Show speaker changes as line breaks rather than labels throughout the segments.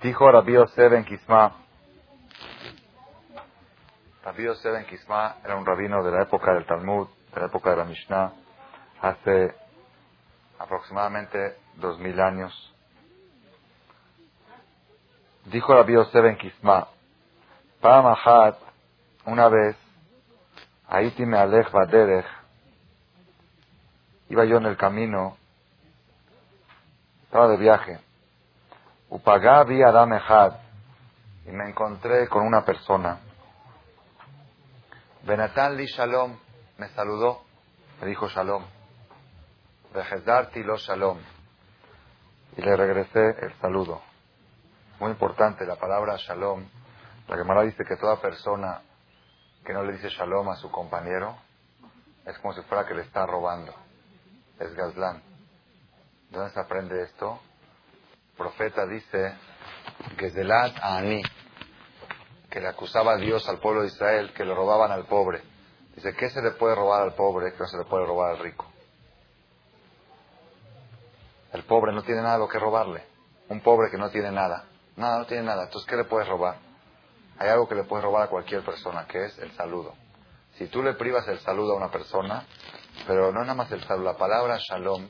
Dijo Rabbi Yosef en Kisma. Rabbi Yosef en Kisma era un rabino de la época del Talmud, de la época de la Mishnah, hace aproximadamente dos mil años. Dijo Rabbi Yosef en Kisma, Pamahat, una vez, Aiti me alej baderech, iba yo en el camino, estaba de viaje, Upagá vi Adam Echad, y me encontré con una persona. Benatán li Shalom, me saludó, me dijo Shalom. Vejedarti lo Shalom. Y le regresé el saludo. Muy importante la palabra Shalom. La Gemara dice que toda persona que no le dice Shalom a su compañero es como si fuera que le está robando. Es Gazlán. ¿Dónde se aprende esto? Profeta dice Gezelat Ani, que le acusaba a Dios al pueblo de Israel que le robaban al pobre. Dice, ¿qué se le puede robar al pobre que no se le puede robar al rico? El pobre no tiene nada lo que robarle. Un pobre que no tiene nada. Nada, no tiene nada. Entonces, ¿qué le puedes robar? Hay algo que le puedes robar a cualquier persona, que es el saludo. Si tú le privas el saludo a una persona, pero no nada más el saludo, la palabra shalom,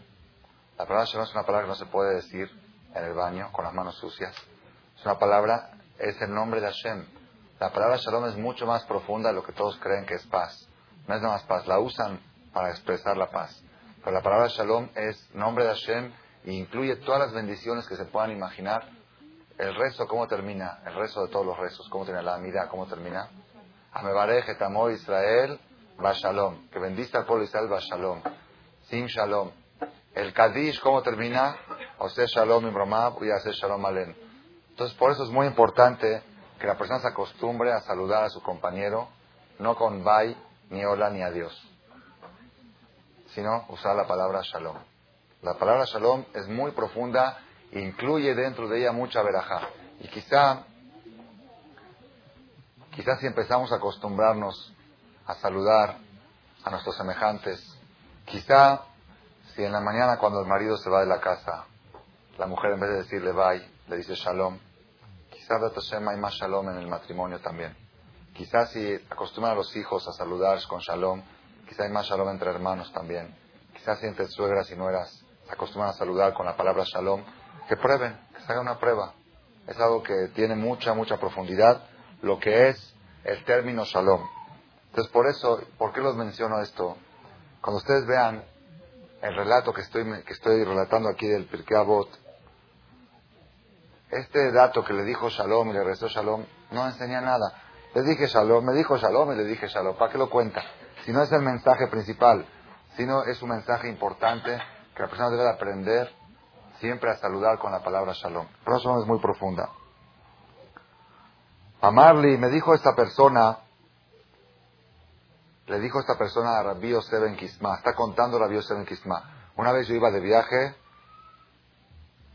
la palabra shalom es una palabra que no se puede decir en el baño con las manos sucias. Es una palabra, es el nombre de Hashem. La palabra shalom es mucho más profunda de lo que todos creen que es paz. No es nada más paz, la usan para expresar la paz. Pero la palabra shalom es nombre de Hashem e incluye todas las bendiciones que se puedan imaginar. El rezo, ¿cómo termina? El rezo de todos los rezos, ¿cómo termina? La amida, ¿cómo termina? Amebarej etamo Israel, va shalom. Que bendice al pueblo Israel, va shalom. Sim shalom. El Kadish, ¿cómo termina? Ose shalom imromab y hace shalom alen. Entonces, por eso es muy importante que la persona se acostumbre a saludar a su compañero, no con bye, ni hola, ni adiós, sino usar la palabra shalom. La palabra shalom es muy profunda e incluye dentro de ella mucha verajá. Y quizá, quizá si empezamos a acostumbrarnos a saludar a nuestros semejantes, quizá si en la mañana cuando el marido se va de la casa, la mujer en vez de decirle bye, le dice shalom, quizá hay más shalom en el matrimonio también. Quizás si acostumbran a los hijos a saludar con shalom, quizá hay más shalom entre hermanos también. Quizás si entre suegras y nueras acostumbran a saludar con la palabra shalom, que prueben, que se haga una prueba. Es algo que tiene mucha, mucha profundidad, lo que es el término shalom. Entonces, por eso, ¿por qué los menciono esto? Cuando ustedes vean el relato que estoy, que estoy relatando aquí del Pirkei Avot, este dato que le dijo Shalom y le restó Shalom no enseña nada. Le dije Shalom, me dijo Shalom y le dije Shalom. ¿Para qué lo cuenta? Si no es el mensaje principal, sino es un mensaje importante que la persona debe aprender siempre a saludar con la palabra Shalom. Por eso es muy profunda. Amarli, me dijo esta persona, le dijo esta persona a Rabbi Yosef en Kisma, está contando Rabbi Yosef en Kisma. Una vez yo iba de viaje,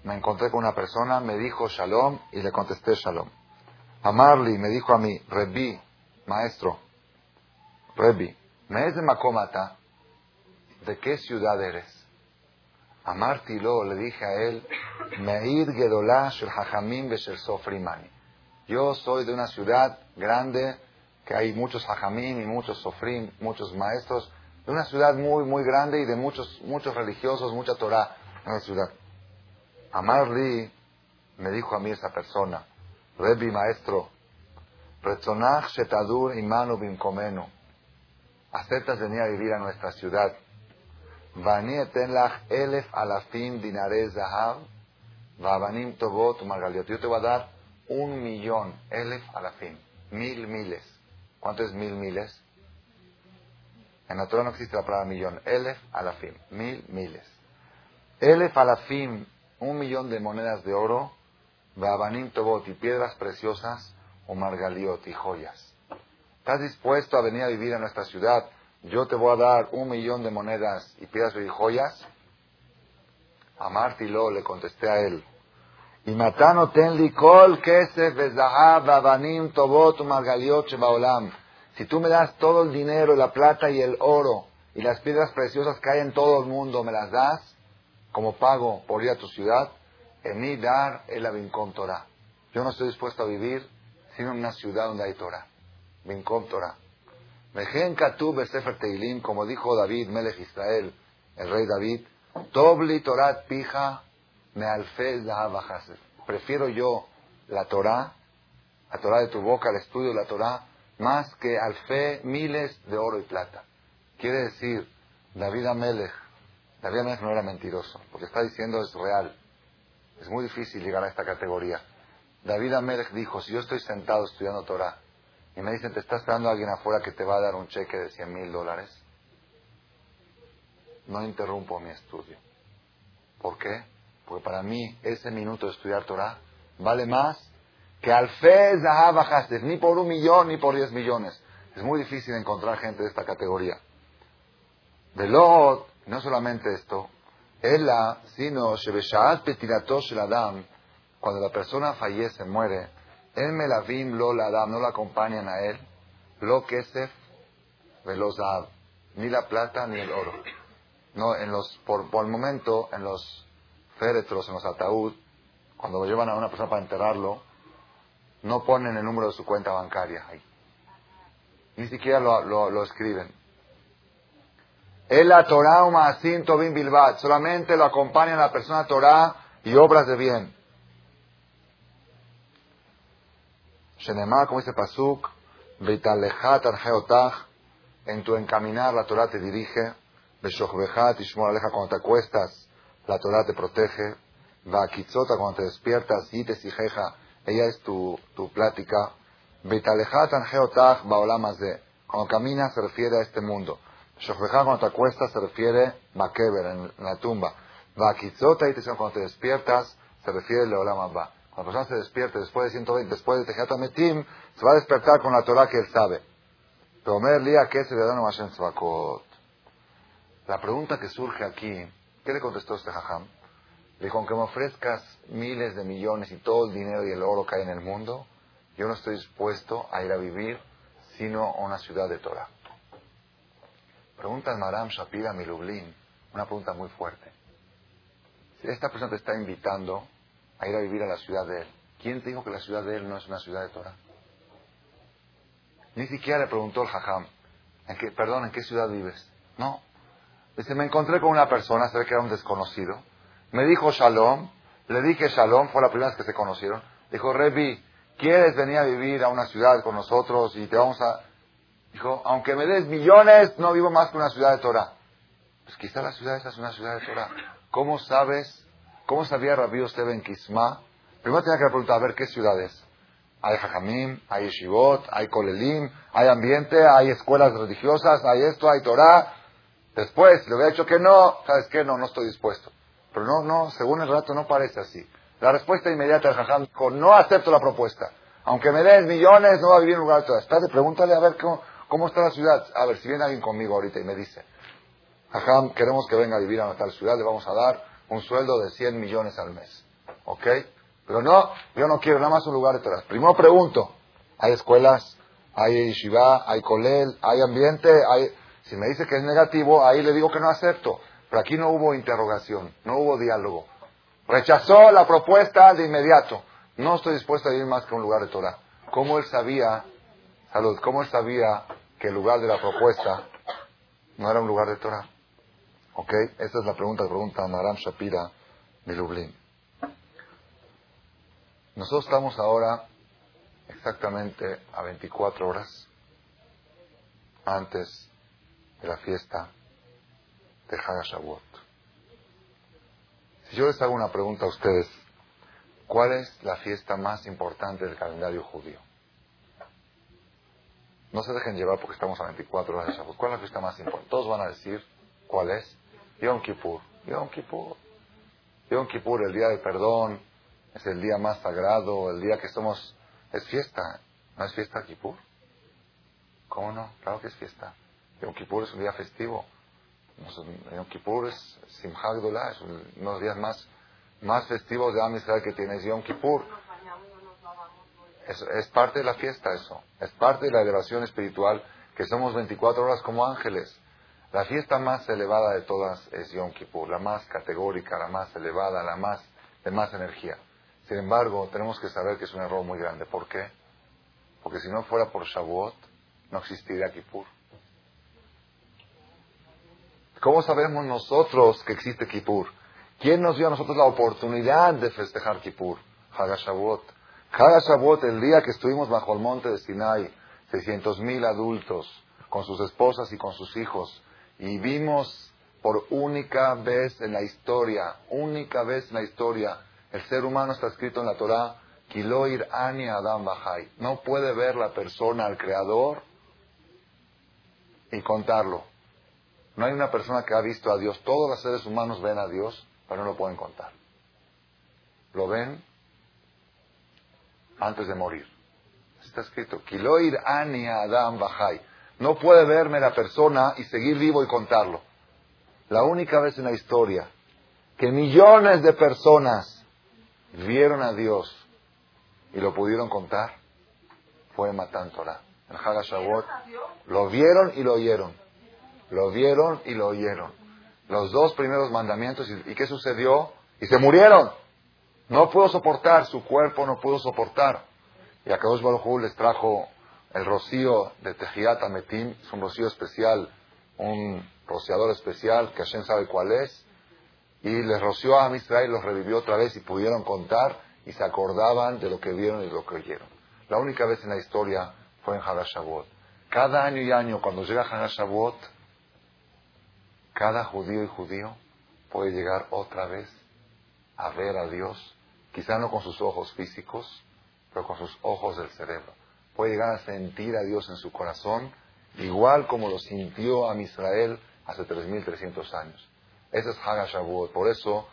me encontré con una persona, me dijo Shalom y le contesté Shalom. Amarli me dijo a mí, Rebi, maestro, Rebi, me es de Makomata, ¿de qué ciudad eres? Amartilo, le dije a él, Meir Gedolá Shel Hajamim Beshel Sofrimani. Yo soy de una ciudad grande, que hay muchos Hajamim y muchos Sofrim, muchos maestros, de una ciudad muy, muy grande y de muchos, muchos religiosos, mucha Torah en la ciudad. Amarli, me dijo a mí esa persona, Rebi maestro, Retzonach Shetadur Imanu Bimkomenu, aceptas venir a vivir a nuestra ciudad. Vani etenlach elef alafim dinare zahav, vabanim tobot margaliot. Yo te voy a dar un millón, elef alafim, mil miles. ¿Cuánto es mil miles? En la Torah no existe la palabra millón. Elef alafim, mil miles. Elef alafim, un millón de monedas de oro, vabanim tobot y piedras preciosas, o margaliot y joyas. ¿Estás dispuesto a venir a vivir a nuestra ciudad? Yo te voy a dar un millón de monedas y piedras y joyas. A Martilo le contesté a él. Y matano tenli kol kesef avanim tobot margaliot shebaolam. Si tú me das todo el dinero, la plata y el oro y las piedras preciosas que hay en todo el mundo, me las das como pago por ir a tu ciudad, en mi dar el avincón Torah. Yo no estoy dispuesto a vivir sino en una ciudad donde hay Torah. Binkom Torah. Mejen Katub Sefer Teilim, como dijo David, Melech Israel, el rey David, Tobli Torat Pija me alfez Prefiero yo la Torah, la Torah de tu boca, el estudio de la Torah, más que alfe miles de oro y plata. Quiere decir, David Amelech, David Amelech no era mentiroso, porque está diciendo es real. Es muy difícil llegar a esta categoría. David Amelech dijo, si yo estoy sentado estudiando Torah y me dicen, te está esperando alguien afuera que te va a dar un cheque de 100 mil dólares, no interrumpo mi estudio. ¿Por qué? Porque para mí ese minuto de estudiar Torah vale más que alfez de ni por un millón ni por diez millones. Es muy difícil encontrar gente de esta categoría. De Lot, no solamente esto, la sino Shebeshaat Petiratos Adam, cuando la persona fallece, muere, el Melavim lo la Adam, no la acompañan a él, lo Kesef, Velozab, ni la plata ni el oro. No, en los, por, por el momento, en los féretros, en los ataúd, cuando lo llevan a una persona para enterrarlo, no ponen el número de su cuenta bancaria ahí. Ni siquiera lo, lo, escriben. El la Torah Maasim Tobin Bilbat. Solamente lo acompañan la persona Torah y obras de bien. Shenemar, como dice Pasuk, Beitalejat Argeotach, en tu encaminar la Torah te dirige, Beshochbejat Ishmor Aleja cuando te acuestas, la Torah te protege, Vakitzota cuando te despiertas, Yites y Jeja, ella es tu, tu plática. Betalejat Angeotach Baolamazde, cuando caminas se refiere a este mundo. Shochbejat cuando te acuestas se refiere Makeber, en la tumba. Vakitzota y cuando te despiertas se refiere Leolam Ba. Cuando la persona se despierte después de 120, después de Tejata Metim, se va a despertar con la Torah que él sabe. Pero Lía, ¿qué se le da Hashem La pregunta que surge aquí, ¿qué le contestó este jajam? Le dijo, aunque me ofrezcas miles de millones y todo el dinero y el oro que hay en el mundo, yo no estoy dispuesto a ir a vivir sino a una ciudad de Torah. Pregunta al Maram Shapira Milublin, una pregunta muy fuerte. Si esta persona te está invitando a ir a vivir a la ciudad de él. ¿Quién te dijo que la ciudad de él no es una ciudad de Torah? Ni siquiera le preguntó el jajam, ¿en qué, perdón, ¿en qué ciudad vives? No. Dice, me encontré con una persona, se ve que era un desconocido. Me dijo shalom, le dije shalom, fue la primera vez que se conocieron. Dijo, Revi, ¿quieres venir a vivir a una ciudad con nosotros y te vamos a... Dijo, aunque me des millones, no vivo más que una ciudad de Torah. Pues quizá la ciudad esa es una ciudad de Torah. ¿Cómo sabes ¿Cómo sabía Rabbi Yosef en Kisma? Primero tenía que preguntar, a ver, ¿qué ciudades? Hay Jajamim, hay Yeshivot, hay Kolelim, hay ambiente, hay escuelas religiosas, hay esto, hay Torah. Después, le hubiera dicho que no, ¿sabes qué? No, no estoy dispuesto. Pero no, no, según el rato no parece así. La respuesta inmediata del Jajam dijo, no acepto la propuesta. Aunque me den millones, no va a vivir en un lugar de Torah. Espérate, pregúntale a ver cómo, cómo está la ciudad. A ver, si viene alguien conmigo ahorita y me dice, Jajam, queremos que venga a vivir a tal ciudad, le vamos a dar un sueldo de 100 millones al mes. ¿Ok? Pero no, yo no quiero nada más un lugar de Torah. Primero pregunto, ¿hay escuelas? ¿Hay yeshiva? ¿Hay colel? ¿Hay ambiente? ¿Hay... Si me dice que es negativo, ahí le digo que no acepto. Pero aquí no hubo interrogación, no hubo diálogo. Rechazó la propuesta de inmediato. No estoy dispuesto a ir más que un lugar de Torah. ¿Cómo él sabía, salud, cómo él sabía que el lugar de la propuesta no era un lugar de Torah? ¿Ok? Esta es la pregunta que pregunta Maram Shapira de Lublin. Nosotros estamos ahora exactamente a 24 horas antes de la fiesta de Hagashavuot. Si yo les hago una pregunta a ustedes, ¿cuál es la fiesta más importante del calendario judío? No se dejen llevar porque estamos a 24 horas de Shavuot. ¿Cuál es la fiesta más importante? Todos van a decir cuál es. Yom Kippur. Yom Kippur. Yom Kippur, el día del perdón, es el día más sagrado, el día que somos... Es fiesta. ¿No es fiesta Kippur? ¿Cómo no? Claro que es fiesta. Yom Kippur es un día festivo. Yom Kippur es Simchak Gdolah, es uno de los días más, más festivos de Am Israel que tienes Yom Kippur. Es, parte de la fiesta eso. Es parte de la elevación espiritual que somos 24 horas como ángeles. La fiesta más elevada de todas es Yom Kippur, la más categórica, la más elevada, la más de más energía. Sin embargo, tenemos que saber que es un error muy grande. ¿Por qué? Porque si no fuera por Shavuot, no existiría Kippur. ¿Cómo sabemos nosotros que existe Kippur? ¿Quién nos dio a nosotros la oportunidad de festejar Kippur? Hagashavuot. Hagashavuot, el día que estuvimos bajo el monte de Sinai, 600.000 adultos, con sus esposas y con sus hijos, y vimos por única vez en la historia, única vez en la historia, el ser humano está escrito en la Torah, Kiloir Ani Adam Bahai. No puede ver la persona al Creador y contarlo. No hay una persona que ha visto a Dios. Todos los seres humanos ven a Dios, pero no lo pueden contar. Lo ven antes de morir. Está escrito, Kiloir Ani Adam Bahai. No puede verme la persona y seguir vivo y contarlo. La única vez en la historia que millones de personas vieron a Dios y lo pudieron contar fue Matan Torah. En Hagashavot lo vieron y lo oyeron. Lo vieron y lo oyeron. Los dos primeros mandamientos. ¿Y, qué sucedió? Y se murieron. No pudo soportar, su cuerpo no pudo soportar. Y a Kadosh Baruj les trajo el rocío de Tejiat Ametim, es un rocío especial, un rociador especial que Hashem sabe cuál es. Y les roció a Israel, los revivió otra vez y pudieron contar y se acordaban de lo que vieron y de lo que oyeron. La única vez en la historia fue en Hagashavot. Cada año y año, cuando llega Hagashavot, cada judío y judío puede llegar otra vez a ver a Dios, quizá no con sus ojos físicos, pero con sus ojos del cerebro. Puede llegar a sentir a Dios en su corazón, igual como lo sintió a Israel hace 3.300 años. Ese es Hagashavuot. Por eso,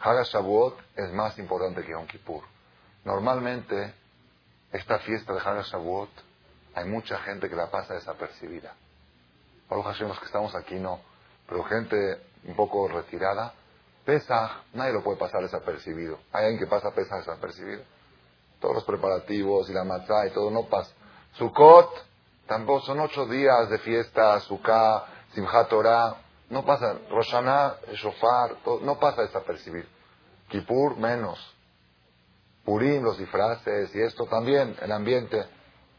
Hagashavuot es más importante que Yom Kippur. Normalmente, esta fiesta de Hagashavuot, hay mucha gente que la pasa desapercibida. Por los que estamos aquí no pero gente un poco retirada, pesa, nadie lo puede pasar desapercibido. Hay alguien que pasa pesa desapercibido. Todos los preparativos y la matzá y todo no pasa. Sukkot, tampoco son ocho días de fiesta, Sukkah, Simchat Torah, no pasa. Roshaná, Shofar, no pasa desapercibido. Kippur, menos. Purim, los disfraces y esto también, el ambiente.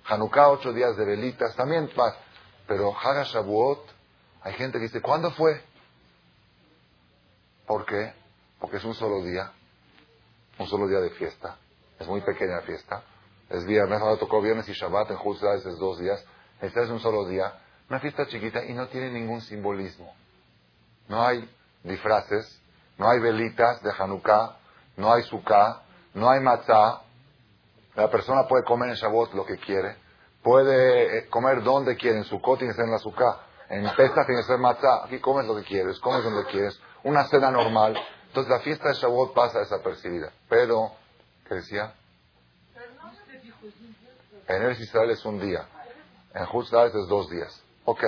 Hanukkah, ocho días de velitas, también pasa. Pero Hagashavuot, hay gente que dice, ¿cuándo fue? ¿Por qué? Porque es un solo día, un solo día de fiesta. Es muy pequeña fiesta. Es viernes, ahora tocó viernes y Shabbat, en Juzá es dos días. Esta es un solo día. Una fiesta chiquita y no tiene ningún simbolismo. No hay disfraces, no hay velitas de Hanukkah, no hay Sukkah, no hay matzah. La persona puede comer en Shabbat lo que quiere, puede eh, comer donde quiere, en Sukkot y en la Sukkah. En Pesach tiene que ser matzah. Aquí comes lo que quieres, comes donde quieres. Una cena normal. Entonces la fiesta de Shavuot pasa desapercibida. Pero, ¿qué decía? En el Israel es un día. En Juzlares es dos días. Ok.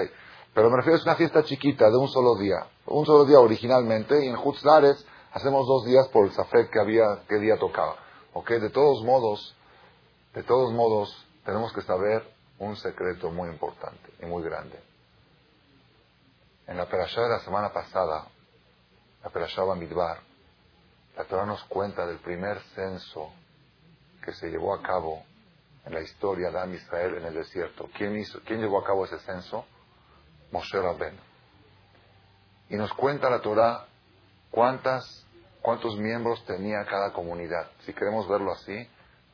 Pero me refiero a una fiesta chiquita de un solo día. Un solo día originalmente. Y en Juzlares hacemos dos días por el Safek que había, qué día tocaba. Ok. De todos modos, de todos modos, tenemos que saber un secreto muy importante y muy grande. En la perashá de la semana pasada, la perashá Bamidbar, la Torah nos cuenta del primer censo que se llevó a cabo en la historia de Am Israel en el desierto. ¿Quién, hizo, ¿Quién llevó a cabo ese censo? Moshe Rabben. Y nos cuenta la Torah cuántas, cuántos miembros tenía cada comunidad. Si queremos verlo así,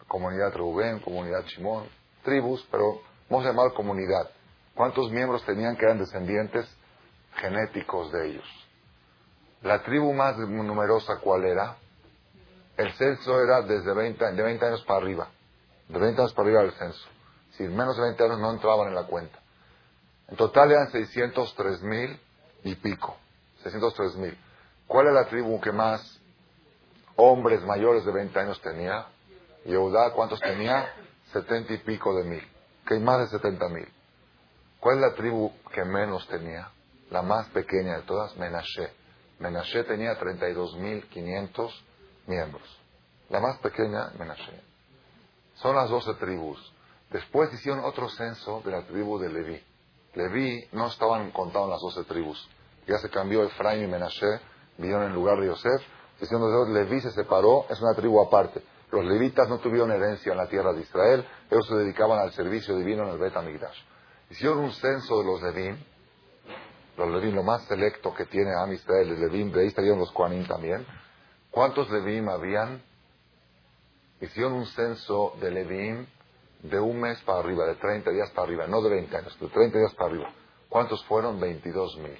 comunidad Rubén, comunidad Shimón, tribus, pero vamos a llamar comunidad. ¿Cuántos miembros tenían que eran descendientes genéticos de ellos. La tribu más numerosa, ¿cuál era? El censo era desde 20, de 20 años para arriba. De 20 años para arriba el censo. Si menos de 20 años no entraban en la cuenta. En total eran 603 mil y pico. 603 mil. ¿Cuál era la tribu que más hombres mayores de 20 años tenía? Yehudá, ¿cuántos tenía? 70 y pico de mil. Que hay más de 70 mil. ¿Cuál es la tribu que menos tenía? la más pequeña de todas, Menashe. Menashe tenía 32.500 miembros. La más pequeña, Menashe. Son las 12 tribus. Después hicieron otro censo de la tribu de Leví. Leví no estaban contados las 12 tribus. Ya se cambió Efraín y Menashe, vivieron en lugar de Yosef. Diciendo Leví se separó, es una tribu aparte. Los levitas no tuvieron herencia en la tierra de Israel, ellos se dedicaban al servicio divino en el Bet. Hicieron un censo de los Levim, los Levim, lo más selecto que tiene Am Israel, el Levim, de ahí estarían los Koanim también. ¿Cuántos Levim habían? Hicieron un censo de Levim de un mes para arriba, de 30 días para arriba, no de 20 años, de 30 días para arriba. ¿Cuántos fueron? 22 mil.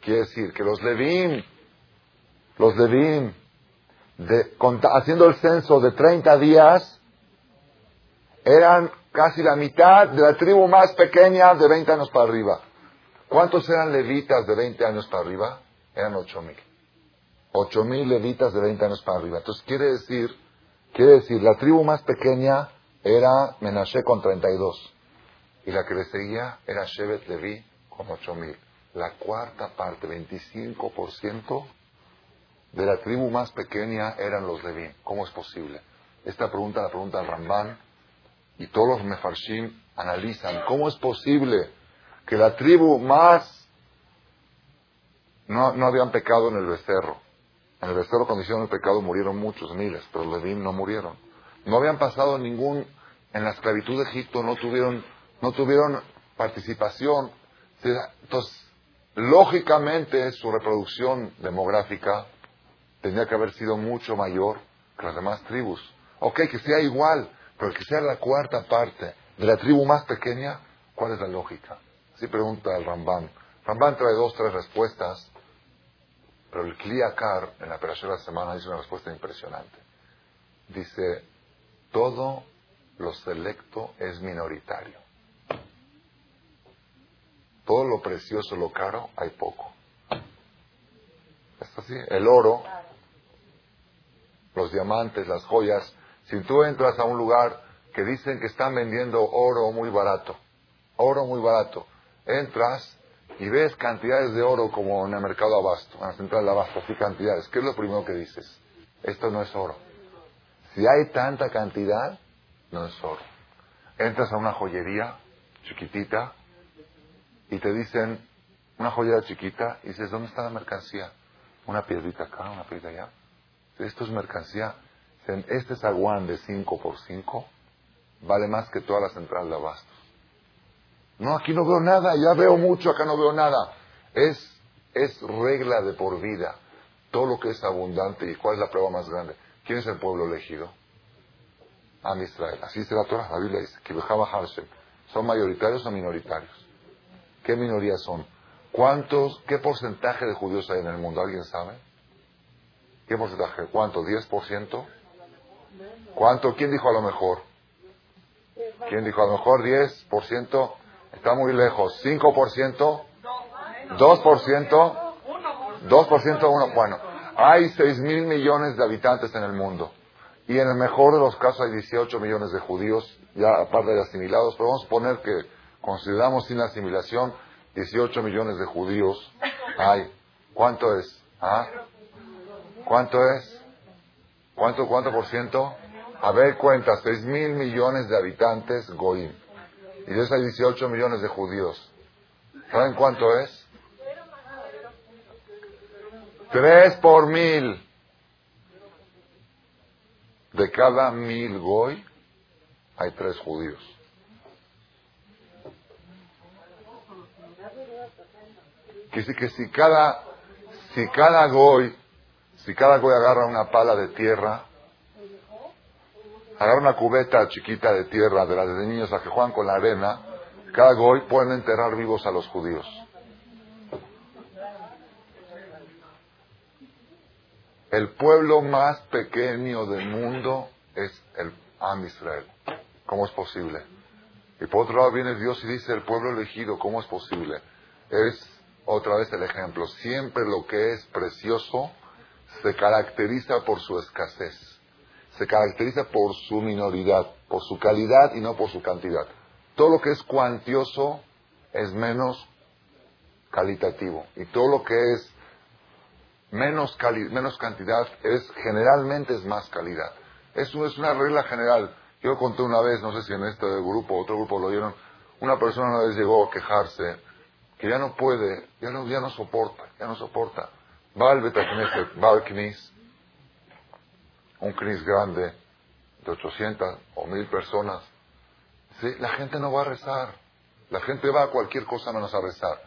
Quiere decir que los Levim, los Levim, de, haciendo el censo de 30 días, eran casi la mitad de la tribu más pequeña de 20 años para arriba. ¿Cuántos eran levitas de 20 años para arriba? Eran 8 mil. 8 mil levitas de 20 años para arriba. Entonces quiere decir, quiere decir, la tribu más pequeña era Menashe con 32. Y la que le seguía era Shevet Levi con 8 mil. La cuarta parte, 25%, de la tribu más pequeña eran los Leví. ¿Cómo es posible? Esta pregunta la pregunta el Ramban y todos los Mefarshim analizan cómo es posible que la tribu más no, no habían pecado en el becerro. En el becerro cuando hicieron el pecado murieron muchos, miles, pero los Leví no murieron. No habían pasado ningún, en la esclavitud de Egipto no tuvieron, no tuvieron participación. Entonces, lógicamente su reproducción demográfica tendría que haber sido mucho mayor que las demás tribus. Ok, que sea igual, pero que sea la cuarta parte de la tribu más pequeña, ¿cuál es la lógica? Así pregunta el Ramban. Ramban trae dos, tres respuestas, pero el Kliakar en la operación de la semana dice una respuesta impresionante. Dice, todo lo selecto es minoritario. Todo lo precioso, lo caro, hay poco. ¿Es así? El oro, los diamantes, las joyas. Si tú entras a un lugar que dicen que están vendiendo oro muy barato, oro muy barato, entras y ves cantidades de oro como en el mercado abasto, en la central de abasto, así cantidades. ¿Qué es lo primero que dices? Esto no es oro. Si hay tanta cantidad, no es oro. Entras a una joyería chiquitita y te dicen, una joyería chiquita, y dices, ¿dónde está la mercancía? Una piedrita acá, una piedrita allá. Esto es mercancía. Este zaguán de 5 por 5 vale más que toda la central de abastos. No, aquí no veo nada, ya veo mucho, acá no veo nada. Es, es regla de por vida. Todo lo que es abundante. ¿Y cuál es la prueba más grande? ¿Quién es el pueblo elegido? Am Israel. Así dice la Torah, la Biblia dice, que ¿Son mayoritarios o minoritarios? ¿Qué minorías son? ¿Cuántos, qué porcentaje de judíos hay en el mundo? ¿Alguien sabe? ¿Qué porcentaje? ¿Cuánto? ¿10%? ¿Cuánto? ¿Quién dijo a lo mejor? ¿Quién dijo a lo mejor 10%? Está muy lejos. ¿5%? ¿2%? ¿2%? Uno. Bueno, hay 6 mil millones de habitantes en el mundo. Y en el mejor de los casos hay 18 millones de judíos, ya aparte de asimilados, pero vamos a poner que consideramos sin asimilación 18 millones de judíos hay. ¿Cuánto es? ¿Ah? ¿Cuánto es? ¿Cuánto, cuánto por ciento? A ver, cuenta, 6 mil millones de habitantes Goim. Y de esos hay 18 millones de judíos. ¿Saben cuánto es? 3 por mil. De cada mil Goy hay tres judíos. Que si, que si cada, si cada Goy si cada goy agarra una pala de tierra, agarra una cubeta chiquita de tierra de las de niños a que juegan con la arena, cada goy pueden enterrar vivos a los judíos. El pueblo más pequeño del mundo es el Am Israel. ¿Cómo es posible? Y por otro lado viene Dios y dice el pueblo elegido, ¿cómo es posible? Es otra vez el ejemplo. Siempre lo que es precioso se caracteriza por su escasez, se caracteriza por su minoridad, por su calidad y no por su cantidad. Todo lo que es cuantioso es menos calitativo y todo lo que es menos, menos cantidad es generalmente es más calidad. Eso es una regla general. Yo conté una vez, no sé si en este grupo, otro grupo lo dieron, una persona una vez llegó a quejarse que ya no puede, ya no, ya no soporta, ya no soporta va al Betacneset, Knis, un CRIS grande de 800 o 1000 personas, ¿sí? la gente no va a rezar. La gente va a cualquier cosa menos a rezar.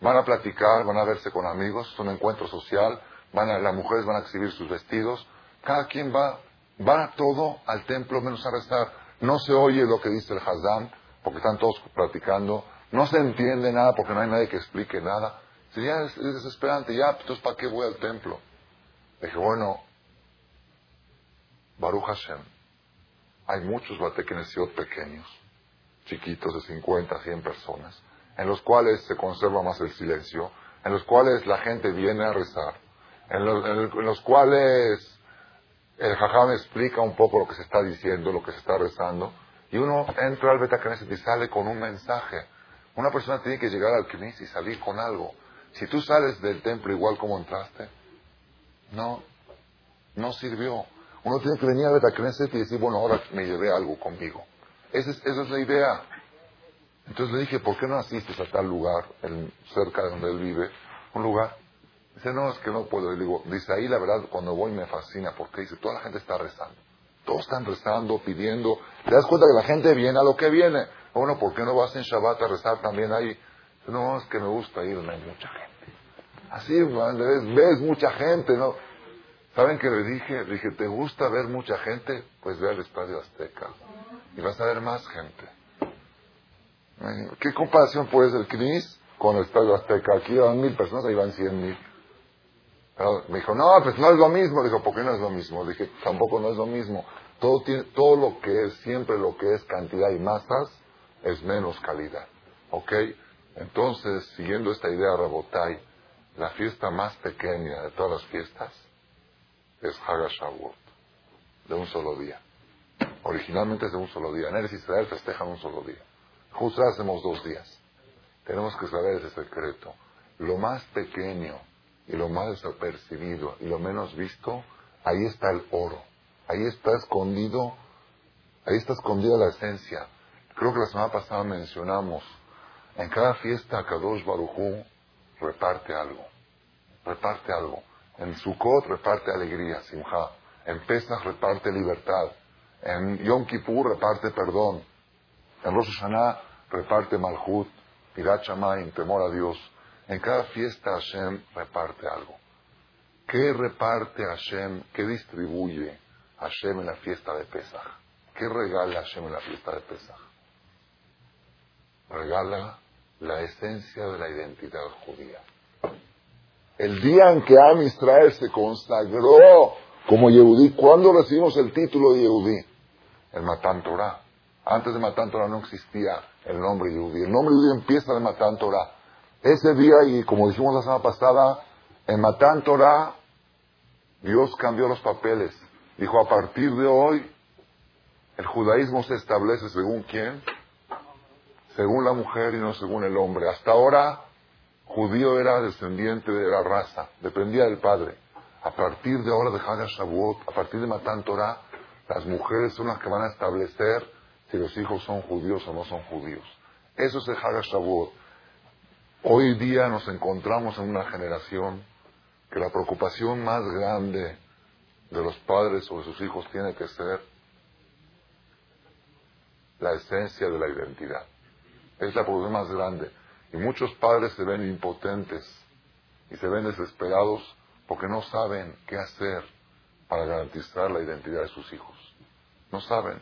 Van a platicar, van a verse con amigos, es un encuentro social, van las mujeres van a exhibir sus vestidos. Cada quien va, va todo al templo menos a rezar. No se oye lo que dice el Hazán, porque están todos platicando. No se entiende nada porque no hay nadie que explique nada. Sería es, desesperante. Ya, entonces, ¿para qué voy al templo? Dije, bueno, Baruch Hashem, hay muchos batekenesiot pequeños, chiquitos de 50, 100 personas, en los cuales se conserva más el silencio, en los cuales la gente viene a rezar, en los, cuales el jajam explica un poco lo que se está diciendo, lo que se está rezando, y uno entra al Betacneset y sale con un mensaje. Una persona tiene que llegar al Knesset y salir con algo. Si tú sales del templo igual como entraste, no, no sirvió. Uno tiene que venir a Betacneset y decir, bueno, ahora me llevé algo conmigo. Esa es, esa es la idea. Entonces le dije, ¿por qué no asistes a tal lugar, cerca de donde él vive? Un lugar. Dice, no, es que no puedo. Y digo, dice, ahí la verdad, cuando voy me fascina, porque dice, toda la gente está rezando. Todos están rezando, pidiendo. Te das cuenta que la gente viene a lo que viene. Bueno, ¿por qué no vas en Shabbat a rezar también ahí? No, es que me gusta irme, hay mucha gente. Así, ves, ves mucha gente, ¿no? ¿Saben qué le dije? Le dije, ¿te gusta ver mucha gente? Pues ve al Estadio Azteca. Y vas a ver más gente. ¿Qué comparación puede ser el CNIS con el Estadio Azteca? Aquí van mil personas, ahí van cien mil. me dijo, no, pues no es lo mismo. Dijo, ¿por qué no es lo mismo? Dije, tampoco no es lo mismo. Todo, tiene, todo lo que es, siempre lo que es cantidad y masas, es menos calidad. ¿Ok? Entonces, siguiendo esta idea, Rabotai, la fiesta más pequeña de todas las fiestas es Hagashavuot, de un solo día. Originalmente es de un solo día. En Eres Israel festejan un solo día. Justo hacemos dos días. Tenemos que saber ese secreto. Lo más pequeño y lo más desapercibido y lo menos visto, ahí está el oro. Ahí está escondido, ahí está escondida la esencia. Creo que la semana pasada mencionamos, en cada fiesta Kadosh Barujú reparte algo. Reparte algo. En Sukkot reparte alegría, Simha. En Pesach reparte libertad. En Yom Kippur reparte perdón. En Rosh Hashanah reparte Malhut, Pirat temor a Dios. En cada fiesta Hashem reparte algo. ¿Qué reparte Hashem? ¿Qué distribuye Hashem en la fiesta de Pesach? ¿Qué regala Hashem en la fiesta de Pesach? Regala la esencia de la identidad judía. El día en que Am Israel se consagró como Yehudí, ¿cuándo recibimos el título de Yehudí? El Matan Torah. Antes de Matan Torah no existía el nombre Yehudi. El nombre Yehudi empieza de Matan Torah. Ese día, y como dijimos la semana pasada, en Matan Torah, Dios cambió los papeles. Dijo, a partir de hoy, el judaísmo se establece según quién? Según la mujer y no según el hombre. Hasta ahora, judío era descendiente de la raza, dependía del padre. A partir de ahora de Shavuot, a partir de Matan Torah, las mujeres son las que van a establecer si los hijos son judíos o no son judíos. Eso es el Hagashavuot. Hoy día nos encontramos en una generación que la preocupación más grande de los padres sobre sus hijos tiene que ser la esencia de la identidad. Es la preocupación más grande. Y muchos padres se ven impotentes y se ven desesperados porque no saben qué hacer para garantizar la identidad de sus hijos. No saben.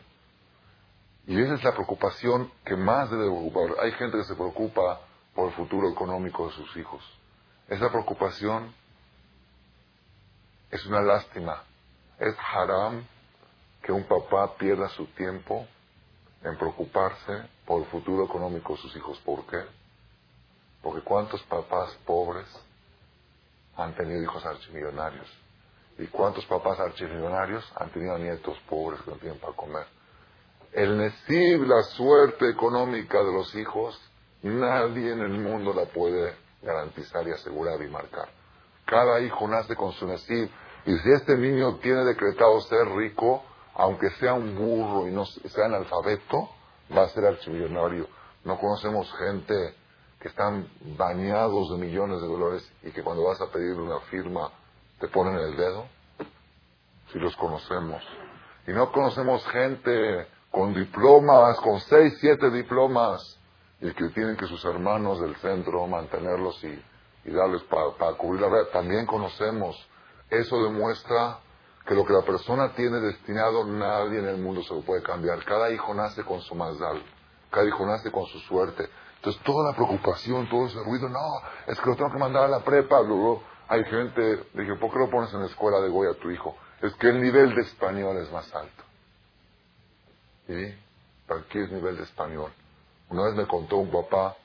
Y esa es la preocupación que más debe preocupar. Hay gente que se preocupa por el futuro económico de sus hijos. Esa preocupación es una lástima. Es haram que un papá pierda su tiempo en preocuparse por el futuro económico de sus hijos. ¿Por qué? Porque cuántos papás pobres han tenido hijos archimillonarios. ¿Y cuántos papás archimillonarios han tenido nietos pobres que no tienen para comer? el Nesib, la suerte económica de los hijos, nadie en el mundo la puede garantizar y asegurar y marcar. Cada hijo nace con su Nesib. Y si este niño tiene decretado ser rico, aunque sea un burro y no sea analfabeto, va a ser archimillonario. No conocemos gente que están bañados de millones de dólares y que cuando vas a pedir una firma te ponen el dedo. si los conocemos. Y no conocemos gente con diplomas, con seis, siete diplomas, y que tienen que sus hermanos del centro mantenerlos y, darles para cubrir la red. También conocemos. Eso demuestra que lo que la persona tiene destinado, nadie en el mundo se lo puede cambiar. Cada hijo nace con su mazdal, cada hijo nace con su suerte. Entonces, toda la preocupación, todo ese ruido, no, es que lo tengo que mandar a la prepa. Luego, hay gente, dije, ¿por qué lo pones en la escuela de Goya a tu hijo? Es que el nivel de español es más alto. ¿Y? ¿Para qué es nivel de español? Una vez me contó un papá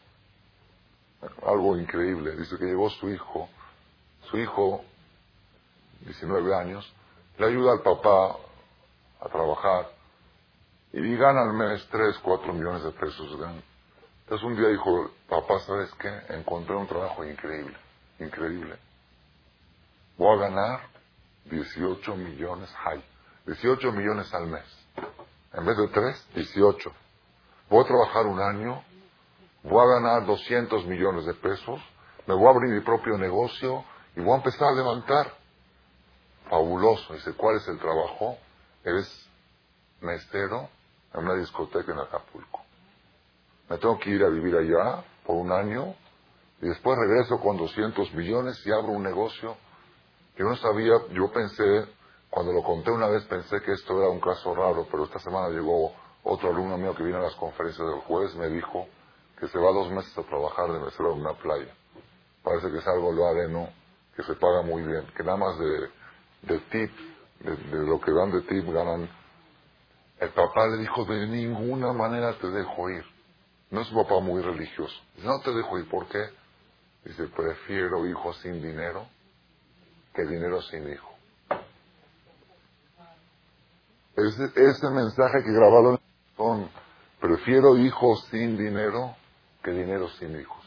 algo increíble. Dice que llegó su hijo, su hijo, 19 años, le ayuda al papá a trabajar y gana al mes 3, 4 millones de pesos. Entonces un día dijo, papá, ¿sabes qué? Encontré un trabajo increíble, increíble. Voy a ganar 18 millones, hay, 18 millones al mes. En vez de 3, 18. Voy a trabajar un año, voy a ganar 200 millones de pesos, me voy a abrir mi propio negocio y voy a empezar a levantar fabuloso. Dice, ¿cuál es el trabajo? Eres mestero en una discoteca en Acapulco. Me tengo que ir a vivir allá por un año y después regreso con 200 millones y abro un negocio. Yo no sabía, yo pensé, cuando lo conté una vez pensé que esto era un caso raro, pero esta semana llegó otro alumno mío que vino a las conferencias del jueves, me dijo que se va dos meses a trabajar de mesero en una playa. Parece que es algo lo ¿no? que se paga muy bien, que nada más de de tip, de, lo que dan de tip, ganan. El papá le dijo, de ninguna manera te dejo ir. No es un papá muy religioso. no te dejo ir, ¿por qué? Dice, prefiero hijos sin dinero que dinero sin hijo. Ese, ese mensaje que grabaron son, prefiero hijos sin dinero que dinero sin hijos.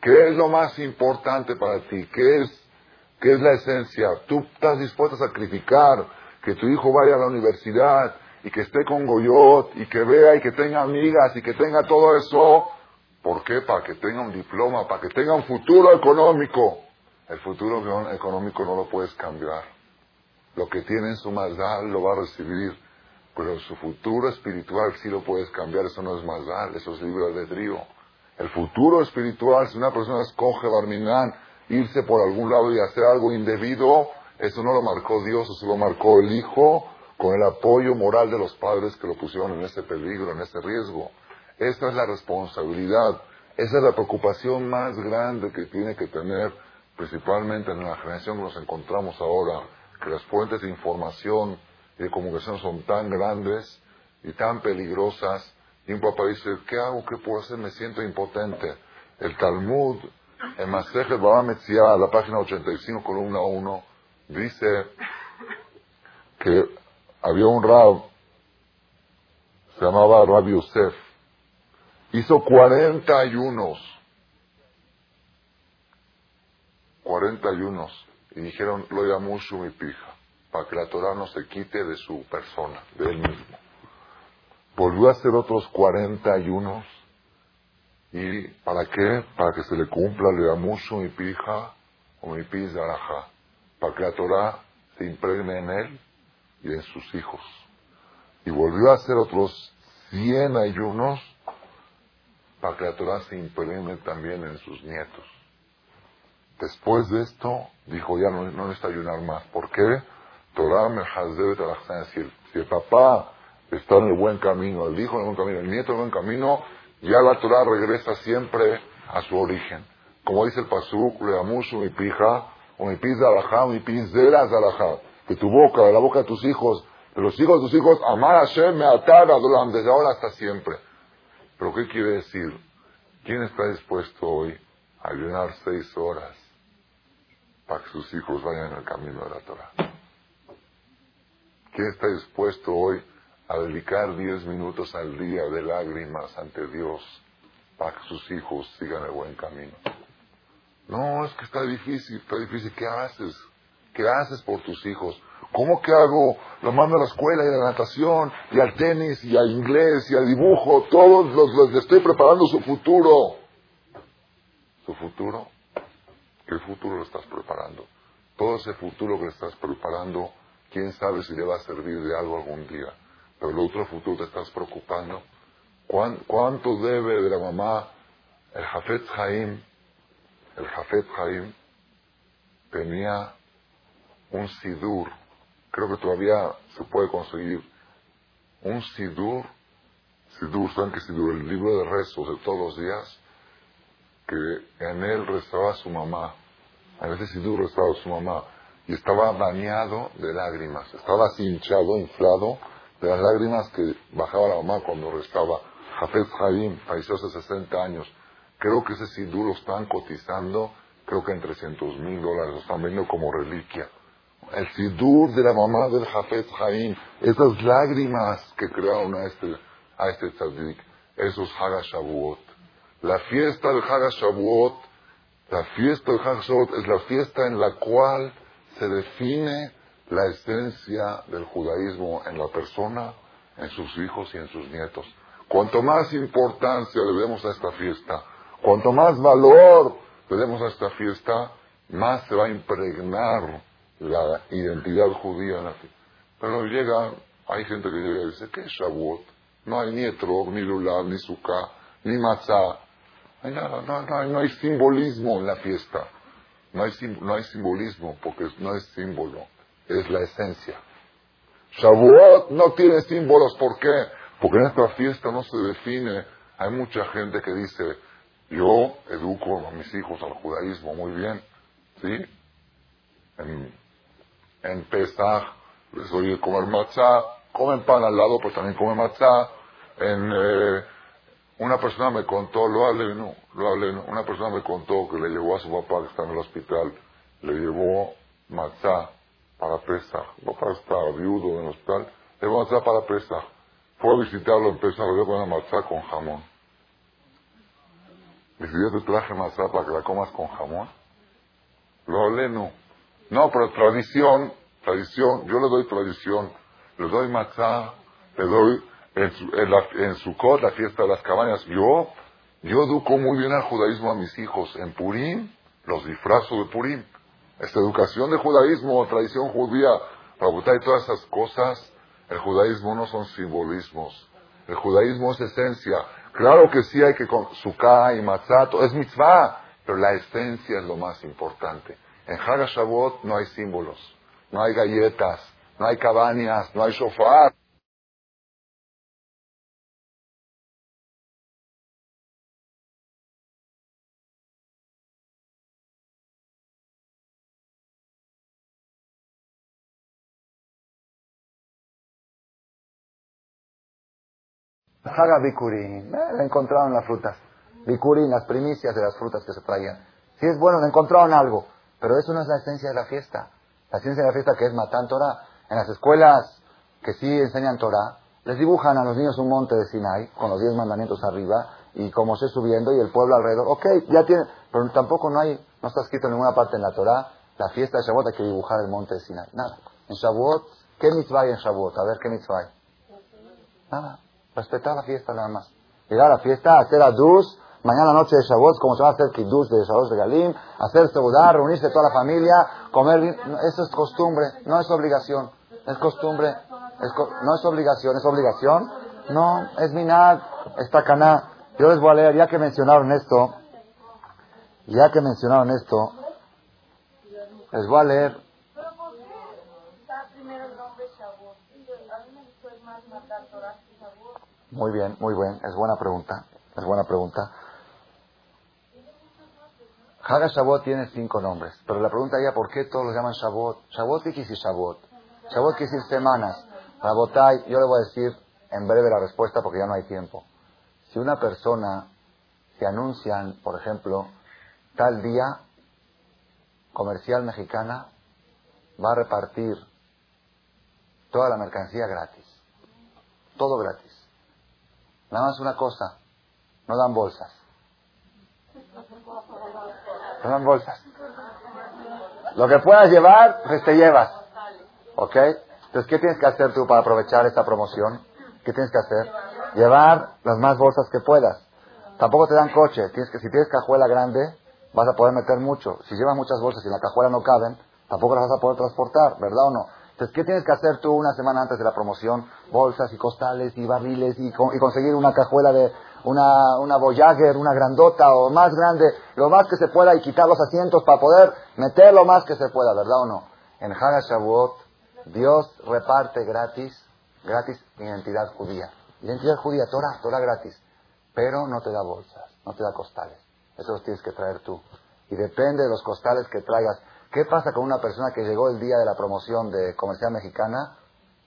¿Qué es lo más importante para ti? ¿Qué es ¿Qué es la esencia? Tú estás dispuesto a sacrificar que tu hijo vaya a la universidad y que esté con Goyot y que vea y que tenga amigas y que tenga todo eso. ¿Por qué? Para que tenga un diploma, para que tenga un futuro económico. El futuro económico no lo puedes cambiar. Lo que tiene en su maldad lo va a recibir, pero su futuro espiritual sí lo puedes cambiar. Eso no es maldad, eso es libre albedrío. El futuro espiritual, si una persona escoge Barminán, irse por algún lado y hacer algo indebido, eso no lo marcó Dios, eso lo marcó el Hijo con el apoyo moral de los padres que lo pusieron en ese peligro, en ese riesgo. Esta es la responsabilidad, esa es la preocupación más grande que tiene que tener, principalmente en la generación que nos encontramos ahora, que las fuentes de información y de comunicación son tan grandes y tan peligrosas. Y un papá dice, ¿qué hago? ¿Qué puedo hacer? Me siento impotente. El Talmud en Masejet Baba Metzia, la página 85, columna 1, dice que había un rab, se llamaba Rab Yosef, hizo 40 ayunos, 40 ayunos, y dijeron, lo llamó mi pija, para que la Torah no se quite de su persona, de él mismo. Volvió a hacer otros 40 ayunos, ¿Y para qué? Para que se le cumpla le mucho mi pija o mi de para que la Torah se impregne en él y en sus hijos. Y volvió a hacer otros 100 ayunos para que la Torah se impregne también en sus nietos. Después de esto, dijo, ya no, no necesita ayunar más. ¿Por qué? Torah me si si el papá está en el buen camino, el hijo en el buen camino, el nieto en el buen camino, ya la Torah regresa siempre a su origen. Como dice el Pasuk, le amuso mi pija, o mi pis alajá, mi pis de tu boca, de la boca de tus hijos, de los hijos de tus hijos, amar a Hashem, me atar a desde ahora hasta siempre. Pero ¿qué quiere decir? ¿Quién está dispuesto hoy a ayunar seis horas para que sus hijos vayan el camino de la Torah? ¿Quién está dispuesto hoy a dedicar diez minutos al día de lágrimas ante Dios para que sus hijos sigan el buen camino. No, es que está difícil, está difícil. ¿Qué haces? ¿Qué haces por tus hijos? ¿Cómo que hago? Lo mando a la escuela y a la natación, y al tenis, y al inglés, y al dibujo. Todos los, los estoy preparando su futuro. ¿Su futuro? ¿Qué futuro lo estás preparando? Todo ese futuro que estás preparando quién sabe si le va a servir de algo algún día. Pero el otro futuro te estás preocupando. ¿Cuánto debe de la mamá el Jafet Haim? El Jafet Haim tenía un sidur, creo que todavía se puede conseguir, un sidur, sidur, ¿saben qué sidur? El libro de rezos de todos los días, que en él rezaba su mamá. A veces sidur rezaba su mamá. Y estaba bañado de lágrimas, estaba hinchado, inflado de las lágrimas que bajaba la mamá cuando rezaba. Jafet Haim falleció hace 60 años. Creo que ese sidur lo están cotizando, creo que en 300 mil dólares, lo están vendiendo como reliquia el sidur de la mamá del Jafet Jaim, esas lágrimas que crearon a este, a este tzadik, esos Hagashavuot. La fiesta del Hagashavuot, la fiesta del Hagashavuot es la fiesta en la cual se define la esencia del judaísmo en la persona, en sus hijos y en sus nietos. Cuanto más importancia le demos a esta fiesta, cuanto más valor le demos a esta fiesta, más se va a impregnar la identidad judía. Pero llega, hay gente que llega y dice, ¿qué es Shavuot? No hay ni Etrog, ni Lulav, ni Sukkah, ni Matzah. No hay nada, no, hay, simbolismo en la fiesta. No hay, no hay simbolismo porque no es símbolo, es la esencia. Shavuot no tiene símbolos, ¿por qué? Porque en esta fiesta no se define. Hay mucha gente que dice, yo educo a mis hijos al judaísmo muy bien, ¿sí? En en Pesach les oí comer matzá, comen pan al lado, pero también comen matzá. En, eh, una persona me contó, lo hablé, no, lo hablé, no, una persona me contó que le llevó a su papá que está en el hospital, le llevó matzá para Pesach. Mi papá está viudo en el hospital, le llevó matzá para Pesach. Fue a visitarlo en Pesach, le llevó una matzá con jamón. Dice, yo te traje matzá para que la comas con jamón. Lo hablé, no. No, pero tradición, tradición, yo le doy tradición, le doy matzá, le doy en, su, en, la, en la fiesta de las cabañas. Yo, yo educo muy bien al judaísmo a mis hijos. En Purim, los disfrazo de Purim. Esta educación de judaísmo, tradición judía, para y todas esas cosas, el judaísmo no son simbolismos. El judaísmo es esencia. Claro que sí hay que con sukkah y matzah, es mitzvah, pero la esencia es lo más importante. En Hagashabot no hay símbolos, no hay galletas, no hay cabañas, no hay shofar.
Haga bikurin, eh, le encontraron las frutas. Bikurin, las primicias de las frutas que se traían. Si es bueno, le encontraron algo. Pero eso no es la esencia de la fiesta. La esencia de la fiesta que es Matán Torah. En las escuelas que sí enseñan Torah, les dibujan a los niños un monte de Sinai con los diez mandamientos arriba y como se subiendo y el pueblo alrededor. Ok, ya tiene, pero tampoco no hay, no está escrito en ninguna parte en la Torah, la fiesta de Shavuot hay que dibujar el monte de Sinai. Nada. En Shavuot, ¿qué mitzvah hay en Shavuot? A ver, ¿qué mitzvah hay? Nada. Respetar la fiesta nada más. Llegar a la fiesta, hacer adus, mañana noche de Shavuot, como se va a hacer Kiddush de Shavuot de Galim, hacer Seudá, reunirse toda la familia, comer eso es costumbre, no es obligación, es costumbre, no es obligación, es obligación, no, es minad, es tacaná. Yo les voy a leer, ya que mencionaron esto, ya que mencionaron esto, les voy a leer. Muy bien, muy bien, es buena pregunta, es buena pregunta. Haga Shavuot tiene cinco nombres, pero la pregunta ya ¿por qué todos los llaman Shavuot? ¿Shavuot qué quiere decir Shavuot? Shavuot quiere decir semanas. Rabotai, yo le voy a decir en breve la respuesta porque ya no hay tiempo. Si una persona se anuncian, por ejemplo, tal día, comercial mexicana va a repartir toda la mercancía gratis. Todo gratis. Nada más una cosa, no dan bolsas no bolsas. Lo que puedas llevar, pues te llevas. ¿Ok? Entonces, ¿qué tienes que hacer tú para aprovechar esta promoción? ¿Qué tienes que hacer? Llevar las más bolsas que puedas. Tampoco te dan coche. Tienes que, si tienes cajuela grande, vas a poder meter mucho. Si llevas muchas bolsas y en la cajuela no caben, tampoco las vas a poder transportar, ¿verdad o no?
Entonces, ¿qué tienes que hacer tú una semana antes de la promoción? Bolsas y costales y barriles y, conseguir una cajuela de una, una Voyager, una grandota o más grande, lo más que se pueda y quitar los asientos para poder meter lo más que se pueda, ¿verdad o no? En Haga Shavuot, Dios reparte gratis, gratis identidad judía. Identidad judía, Torah, Torah gratis. Pero no te da bolsas, no te da costales. Eso los tienes que traer tú. Y depende de los costales que traigas. ¿Qué pasa con una persona que llegó el día de la promoción de comercial mexicana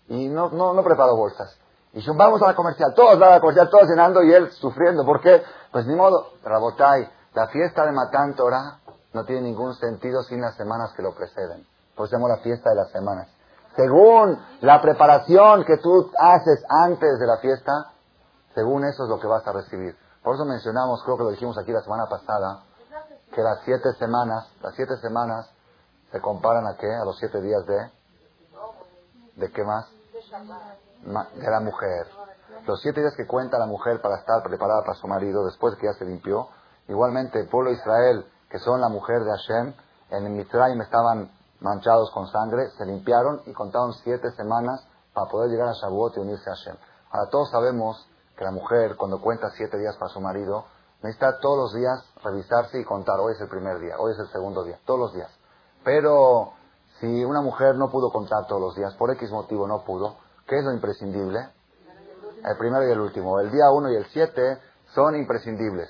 y no, no, no preparó bolsas? Y yo, vamos a la comercial, todos van a la comercial, todos llenando y él sufriendo. ¿Por qué? Pues ni modo, Rabotai, la fiesta de Matán Torah no tiene ningún sentido sin las semanas que lo preceden. Por eso la fiesta de las semanas. Según la preparación que tú haces antes de la fiesta, según eso es lo que vas a recibir. Por eso mencionamos, creo que lo dijimos aquí la semana pasada, que las siete semanas, las siete semanas se comparan a qué? A los siete días de... ¿De qué más? De la mujer. Los siete días que cuenta la mujer para estar preparada para su marido después que ya se limpió. Igualmente el pueblo de Israel, que son la mujer de Hashem, en Mitzrayim estaban manchados con sangre, se limpiaron y contaron siete semanas para poder llegar a Shavuot y unirse a Hashem. Ahora todos sabemos que la mujer cuando cuenta siete días para su marido, necesita todos los días revisarse y contar, hoy es el primer día, hoy es el segundo día, todos los días. Pero si una mujer no pudo contar todos los días, por X motivo no pudo, ¿qué es lo imprescindible? El primero y el último. El día uno y el siete son imprescindibles.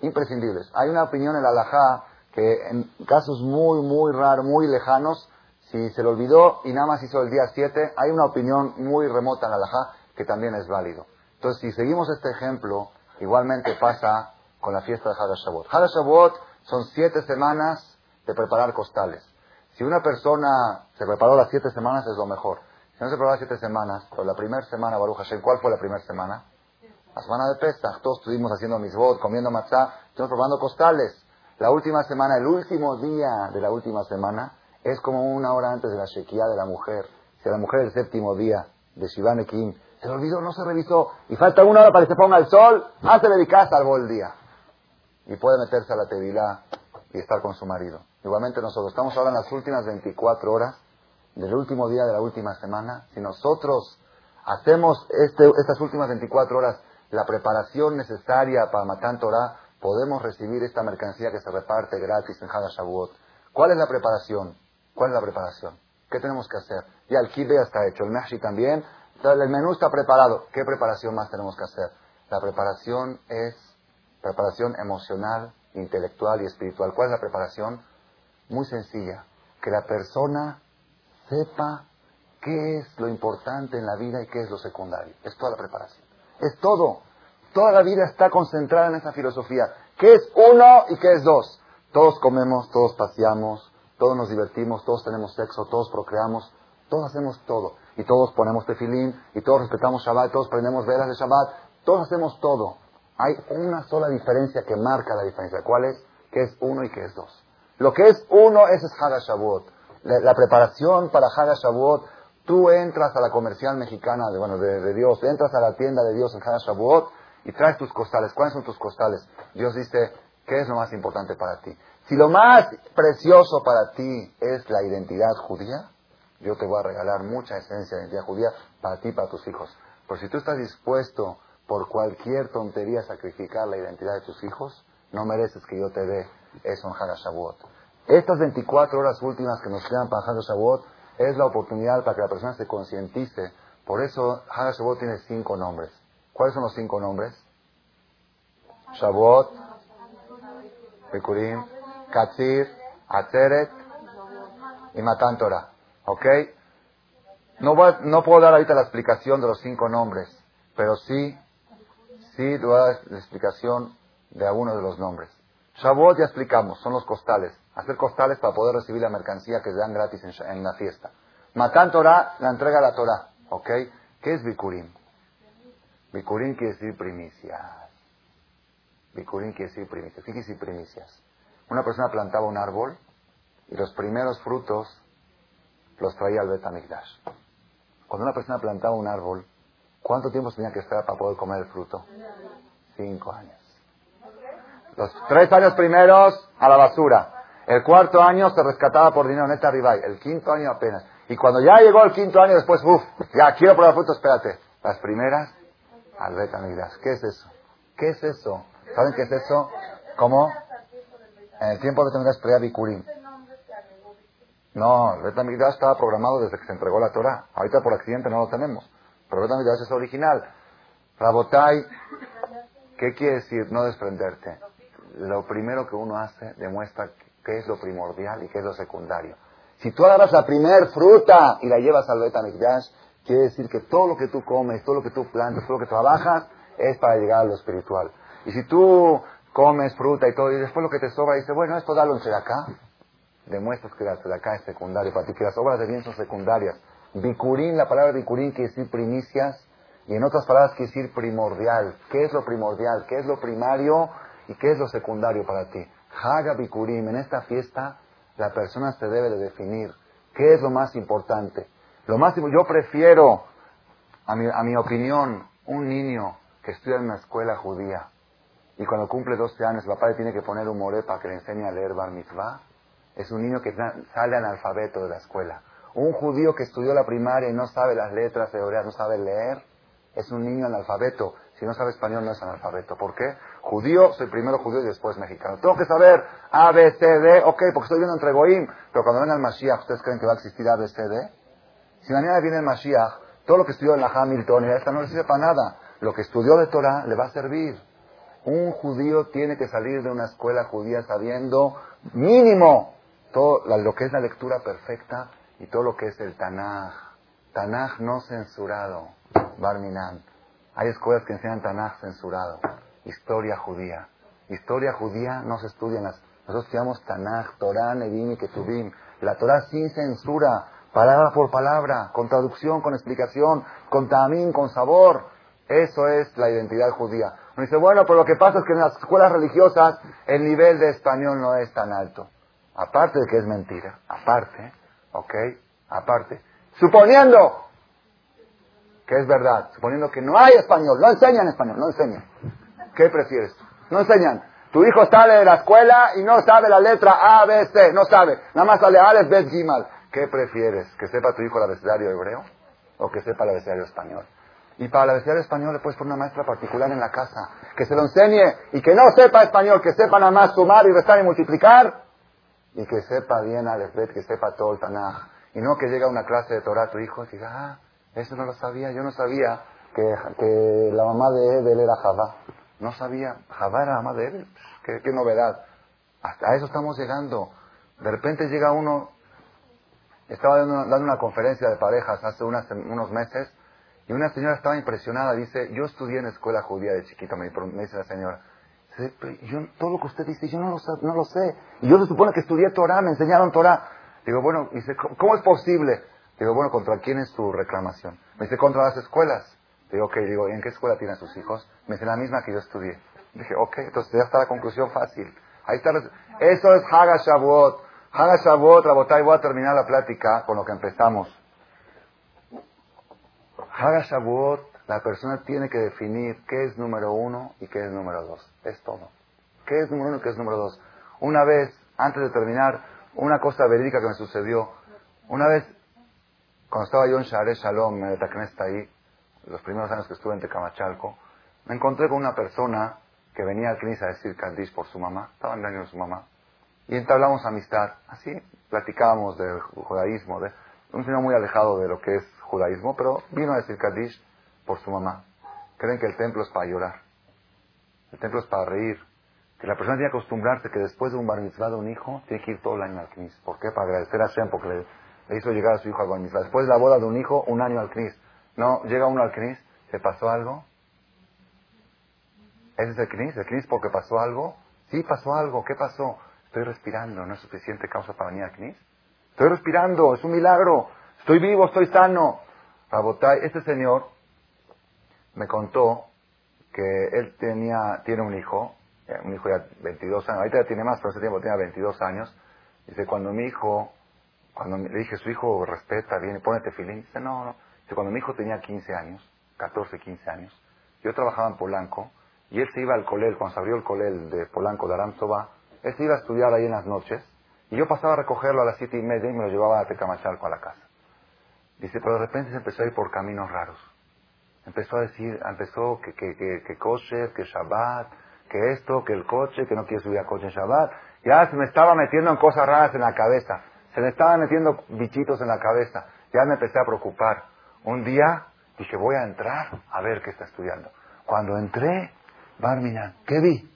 Imprescindibles. Hay una opinión en la Alajá que en casos muy, muy raros, muy lejanos, si se le olvidó y nada más hizo el día siete, hay una opinión muy remota en la Alajá que también es válido. Entonces, si seguimos este ejemplo, igualmente pasa con la fiesta de Hadashabot. Hadashabot son siete semanas de preparar costales. Si una persona se preparó las siete semanas es lo mejor. Si no se preparó las siete semanas, pero la primera semana, Baruch Hashem, ¿cuál fue la primera semana? La semana de Pesach. Todos estuvimos haciendo misbot, comiendo matzah, estuvimos preparando costales. La última semana, el último día de la última semana, es como una hora antes de la Shekiah de la mujer. Si a la mujer el séptimo día de Shivan Ekim se le olvidó, no se revisó, y falta una hora para que se ponga el sol, hace dedicar, salvó el día. Y puede meterse a la tevilá y estar con su marido. Igualmente nosotros estamos ahora en las últimas 24 horas del último día de la última semana. Si nosotros hacemos este, estas últimas 24 horas la preparación necesaria para Matan Torah, podemos recibir esta mercancía que se reparte gratis en Haga Shavuot. ¿Cuál es la preparación? ¿Cuál es la preparación? ¿Qué tenemos que hacer? Ya el kibe ya está hecho, el meshi también. El menú está preparado. ¿Qué preparación más tenemos que hacer? La preparación es preparación emocional, intelectual y espiritual. ¿Cuál es la preparación? Muy sencilla. Que la persona sepa qué es lo importante en la vida y qué es lo secundario. Es toda la preparación. Es todo. Toda la vida está concentrada en esa filosofía. ¿Qué es uno y qué es dos? Todos comemos, todos paseamos, todos nos divertimos, todos tenemos sexo, todos procreamos, todos hacemos todo. Y todos ponemos tefilín, y todos respetamos Shabbat, todos prendemos velas de Shabbat, todos hacemos todo. Hay una sola diferencia que marca la diferencia. ¿Cuál es? ¿Qué es uno y qué es dos? Lo que es uno, es Haga Shavuot. La, preparación para Haga Shavuot, tú entras a la comercial mexicana de, bueno, de, Dios, entras a la tienda de Dios en Haga Shavuot y traes tus costales. ¿Cuáles son tus costales? Dios dice, ¿qué es lo más importante para ti? Si lo más precioso para ti es la identidad judía, yo te voy a regalar mucha esencia de identidad judía para ti para tus hijos. Pero si tú estás dispuesto por cualquier tontería sacrificar la identidad de tus hijos, no mereces que yo te dé eso en Hagashavuot. Estas 24 horas últimas que nos quedan para Hagashavuot es la oportunidad para que la persona se concientice. Por eso Hagashavuot tiene cinco nombres. ¿Cuáles son los cinco nombres? Shavuot, Bikurim, Katzir, Atzeret y Matan Torah. ¿Ok? No, no puedo dar ahorita la explicación de los cinco nombres, pero sí, sí dar la explicación de algunos de los nombres. Shavuot ya explicamos, son los costales. Hacer costales para poder recibir la mercancía que se dan gratis en, la fiesta. Matan Torah, la entrega a la Torah. ¿Ok? ¿Qué es Bikurim? Bikurim quiere decir primicias. Bikurim quiere decir primicias. ¿Qué quiere decir primicias? Una persona plantaba un árbol y los primeros frutos los traía al Betamigdash. Cuando una persona plantaba un árbol, ¿cuánto tiempo tenía que esperar para poder comer el fruto? Cinco años. Los tres años primeros a la basura. El cuarto año se rescataba por dinero neta ribay. El quinto año apenas. Y cuando ya llegó el quinto año, después, uff, ya quiero probar frutos, espérate. Las primeras, al Betamigdash. ¿Qué es eso? ¿Qué es eso? ¿Saben qué es eso? ¿Cómo? En el tiempo de Betamigdash traía Bikurim. No, el estaba programado desde que se entregó la Torah. Ahorita por accidente no lo tenemos. Pero Betamigdash es original. Rabotai, ¿qué quiere decir no desprenderte? Lo primero que uno hace demuestra qué es lo primordial y qué es lo secundario. Si tú agarras la primer fruta y la llevas al Betamigdash, quiere decir que todo lo que tú comes, todo lo que tú plantas, todo lo que trabajas, es para llegar a lo espiritual. Y si tú comes fruta y todo, y después lo que te sobra, dices, bueno, esto dalo en acá, demuestras que la acá es secundario para ti, que las obras de bien son secundarias. Bicurín, la palabra bicurín quiere decir primicias, y en otras palabras quiere decir primordial. ¿Qué es lo primordial? ¿Qué es lo primario? ¿Y qué es lo secundario para ti? Haga Bikurim, en esta fiesta la persona se debe de definir qué es lo más importante. Lo más, yo prefiero, a mi, a mi opinión, un niño que estudia en una escuela judía y cuando cumple 12 años el papá le tiene que poner un para que le enseñe a leer Bar Mitzvah, es un niño que sale analfabeto de la escuela. Un judío que estudió la primaria y no sabe las letras hebreas, no sabe leer, es un niño analfabeto. Si no sabe español no es analfabeto. ¿Por qué? Judío, soy primero judío y después mexicano. Tengo que saber A, B, C, D, ok, porque estoy viendo entre Goim. Pero cuando venga el Mashiach, ¿ustedes creen que va a existir A, B, C, D? Si mañana viene el Mashiach, todo lo que estudió en la Hamilton y esta no le sirve para nada. Lo que estudió de Torah le va a servir. Un judío tiene que salir de una escuela judía sabiendo mínimo todo lo que es la lectura perfecta y todo lo que es el Tanaj. Tanaj no censurado, Barminan. Hay escuelas que enseñan Tanaj censurado. Historia judía. Historia judía no se estudia en las... Nosotros estudiamos Tanaj, Torah, Nevim y Ketubim. La Torah sin censura, palabra por palabra, con traducción, con explicación, con tamín, con sabor. Eso es la identidad judía. Uno dice, bueno, pero lo que pasa es que en las escuelas religiosas el nivel de español no es tan alto. Aparte de que es mentira, aparte, ¿ok? Aparte. Suponiendo que es verdad, suponiendo que no hay español, no enseñan español, no enseñan. ¿Qué prefieres No enseñan. Tu hijo sale de la escuela y no sabe la letra A, B, C, no sabe. Nada más sale Alex, Bet, Gimal. ¿Qué prefieres? ¿Que sepa tu hijo el abecedario hebreo o que sepa el abecedario español? Y para el abecedario español le puedes poner una maestra particular en la casa, que se lo enseñe y que no sepa español, que sepa nada más sumar y restar y multiplicar y que sepa bien Alefbet, que sepa todo el Tanaj. Y no que llegue a una clase de Torah tu hijo y diga, ah, eso no lo sabía, yo no sabía que, que la mamá de Edel era Javá. No sabía, Javá era la mamá de Edel, qué, qué novedad. Hasta eso estamos llegando. De repente llega uno, estaba dando una, dando una conferencia de parejas hace unas, unos meses, y una señora estaba impresionada, dice, yo estudié en escuela judía de chiquito, me, me dice la señora, yo, todo lo que usted dice, yo no lo, sé. Y yo se supone que estudié Torah, me enseñaron Torah. Digo, bueno, dice, ¿cómo es posible? Digo, bueno, ¿contra quién es tu reclamación? Me dice, contra las escuelas. Digo, ok, digo, ¿y en qué escuela tienen sus hijos? Me dice, la misma que yo estudié. Dije, ok, entonces ya está la conclusión fácil. Ahí está. Eso es Haga Shavuot. Haga Shavuot, Rabotai, voy a terminar la plática con lo que empezamos. Haga Shavuot la persona tiene que definir qué es número uno y qué es número dos. Es todo. ¿Qué es número uno y qué es número dos? Una vez, antes de terminar, una cosa verídica que me sucedió. Una vez, cuando estaba yo en Share Shalom, en está ahí, los primeros años que estuve en Tecamachalco, me encontré con una persona que venía al Knis a decir Kaddish por su mamá. Estaba en el año de su mamá. Y entablamos amistad. Así, platicábamos del judaísmo. De, un señor muy alejado de lo que es judaísmo, pero vino a decir Kaddish por su mamá. Creen que el templo es para llorar. El templo es para reír. Que la persona tiene que acostumbrarse que después de un bar mitzvah de un hijo, tiene que ir todo el año al CNIS. ¿Por qué? Para agradecer a Shem porque le, hizo llegar a su hijo al bar mitzvah. Después de la boda de un hijo, un año al CNIS. No, llega uno al CNIS, ¿se pasó algo? ¿Ese es el CNIS? ¿El CNIS porque pasó algo? Sí, pasó algo. ¿Qué pasó? Estoy respirando. ¿No es suficiente causa para venir al CNIS? Estoy respirando. Es un milagro. Estoy vivo, estoy sano. Rabotay, este señor me contó que él tenía, tiene un hijo, eh, un hijo ya 22 años, ahorita ya tiene más, pero ese tiempo tenía 22 años. Dice, cuando mi hijo, cuando le dije, su hijo respeta, viene, ponete filín, dice, no, no. Dice, cuando mi hijo tenía 15 años, 14, 15 años, yo trabajaba en Polanco, y él se iba al colel, cuando se abrió el colel de Polanco de Aramsova, él se iba a estudiar ahí en las noches, y yo pasaba a recogerlo a las siete y media y me lo llevaba a Tecamachalco a la casa. Dice, pero de repente se empezó a ir por caminos raros. Empezó a decir, empezó que, que, que, que kosher, que Shabbat, que esto, que el coche, que no quiere subir a coche en Shabbat. Ya se me estaba metiendo en cosas raras en la cabeza. Se me estaban metiendo bichitos en la cabeza. Ya me empecé a preocupar. Un día dije, voy a entrar a ver qué está estudiando. Cuando entré, Barminan, ¿qué vi?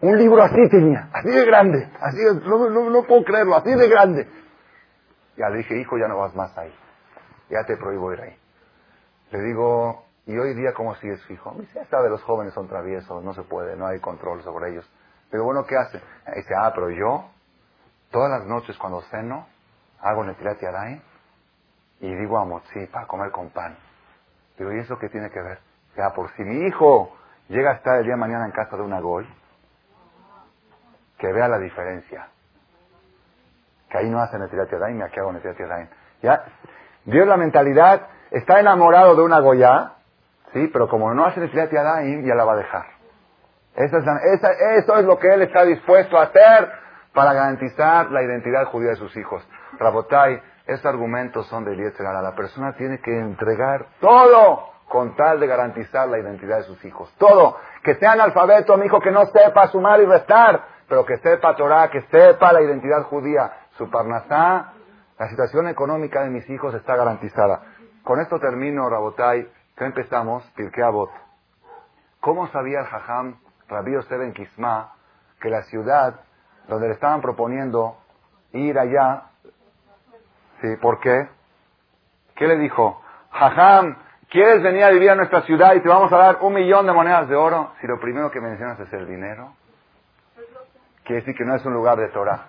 Un libro así tenía, así de grande, así no, no, puedo creerlo, así de grande. Ya le dije, hijo, ya no vas más ahí. Ya te prohíbo ir ahí. Le digo, ¿y hoy día cómo sigues fijo? Me dice, sabe, los jóvenes son traviesos, no se puede, no hay control sobre ellos. Le digo, bueno, ¿qué hace? dice, ah, pero yo, todas las noches cuando ceno, hago Netilat Yadayim y digo a sí, para comer con pan. Digo, ¿y eso qué tiene que ver? Ya, por si mi hijo llega a estar el día de mañana en casa de una goy, que vea la diferencia. Que ahí no hace Netilat Yadayim y aquí hago Netilat Yadayim. Ya, Dios la mentalidad, está enamorado de una goya, sí, pero como no hace Netilat Yadayim, ya la va a dejar. Esa es eso es lo que él está dispuesto a hacer para garantizar la identidad judía de sus hijos. Rabotai, estos argumentos son de Eliezer La persona tiene que entregar todo con tal de garantizar la identidad de sus hijos. Todo. Que sea analfabeto, mi hijo, que no sepa sumar y restar, pero que sepa Torah, que sepa la identidad judía. Su parnasá, la situación económica de mis hijos está garantizada. Con esto termino, Rabotai. ¿Qué empezamos? ¿Cómo sabía el Jajam Rabbi Yosef en que la ciudad donde le estaban proponiendo ir allá Sí, ¿por qué? ¿Qué le dijo? Jajam, ¿quieres venir a vivir a nuestra ciudad y te vamos a dar un millón de monedas de oro? Si lo primero que mencionas es el dinero, quiere decir que no es un lugar de Torah.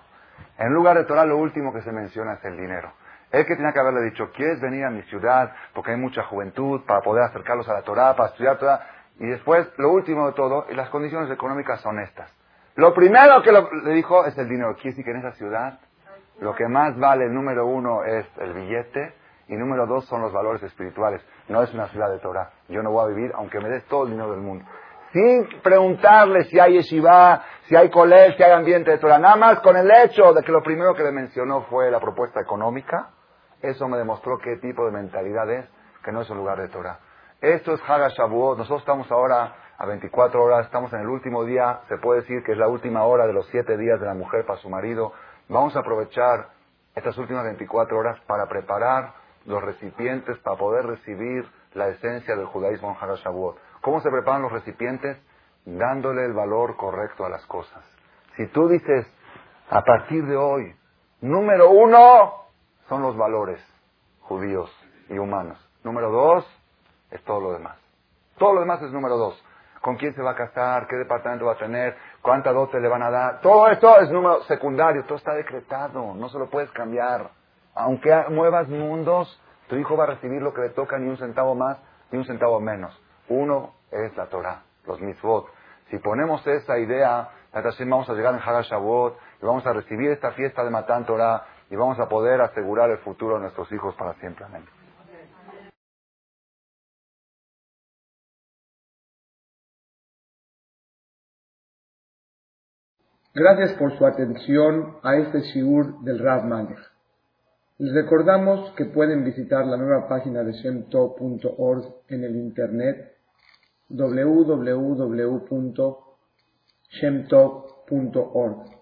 En lugar de Torah lo último que se menciona es el dinero. Él que tenía que haberle dicho, ¿quieres venir a mi ciudad? Porque hay mucha juventud para poder acercarlos a la Torah, para estudiar Torah. Y después, lo último de todo, y las condiciones económicas son estas. Lo primero que le dijo es el dinero. Quiere decir que en esa ciudad lo que más vale, número uno, es el billete y número dos son los valores espirituales. No es una ciudad de Torah. Yo no voy a vivir aunque me des todo el dinero del mundo. Sin preguntarle si hay yeshiva, si hay colegio, si hay ambiente de Torah. Nada más con el hecho de que lo primero que le mencionó fue la propuesta económica. Eso me demostró qué tipo de mentalidad es, que no es un lugar de Torah. Esto es Haga Shavuot. Nosotros estamos ahora a 24 horas, estamos en el último día. Se puede decir que es la última hora de los siete días de la mujer para su marido. Vamos a aprovechar estas últimas 24 horas para preparar los recipientes para poder recibir la esencia del judaísmo en Harashavuot. ¿Cómo se preparan los recipientes? Dándole el valor correcto a las cosas. Si tú dices, a partir de hoy, número uno son los valores judíos y humanos. Número dos es todo lo demás. Todo lo demás es número dos. ¿Con quién se va a casar? ¿Qué departamento va a tener? cuánta dote le van a dar. Todo esto es número secundario, todo está decretado, no se lo puedes cambiar. Aunque muevas mundos, tu hijo va a recibir lo que le toca, ni un centavo más, ni un centavo menos. Uno es la Torah, los mitzvot. Si ponemos esa idea, vamos a llegar en Hagashabot y vamos a recibir esta fiesta de Matan Torah y vamos a poder asegurar el futuro de nuestros hijos para siempre. Amén.
Gracias por su atención a este shiur del Rav Malech. Les recordamos que pueden visitar la nueva página de shemtov.org en el internet www.shemtov.org.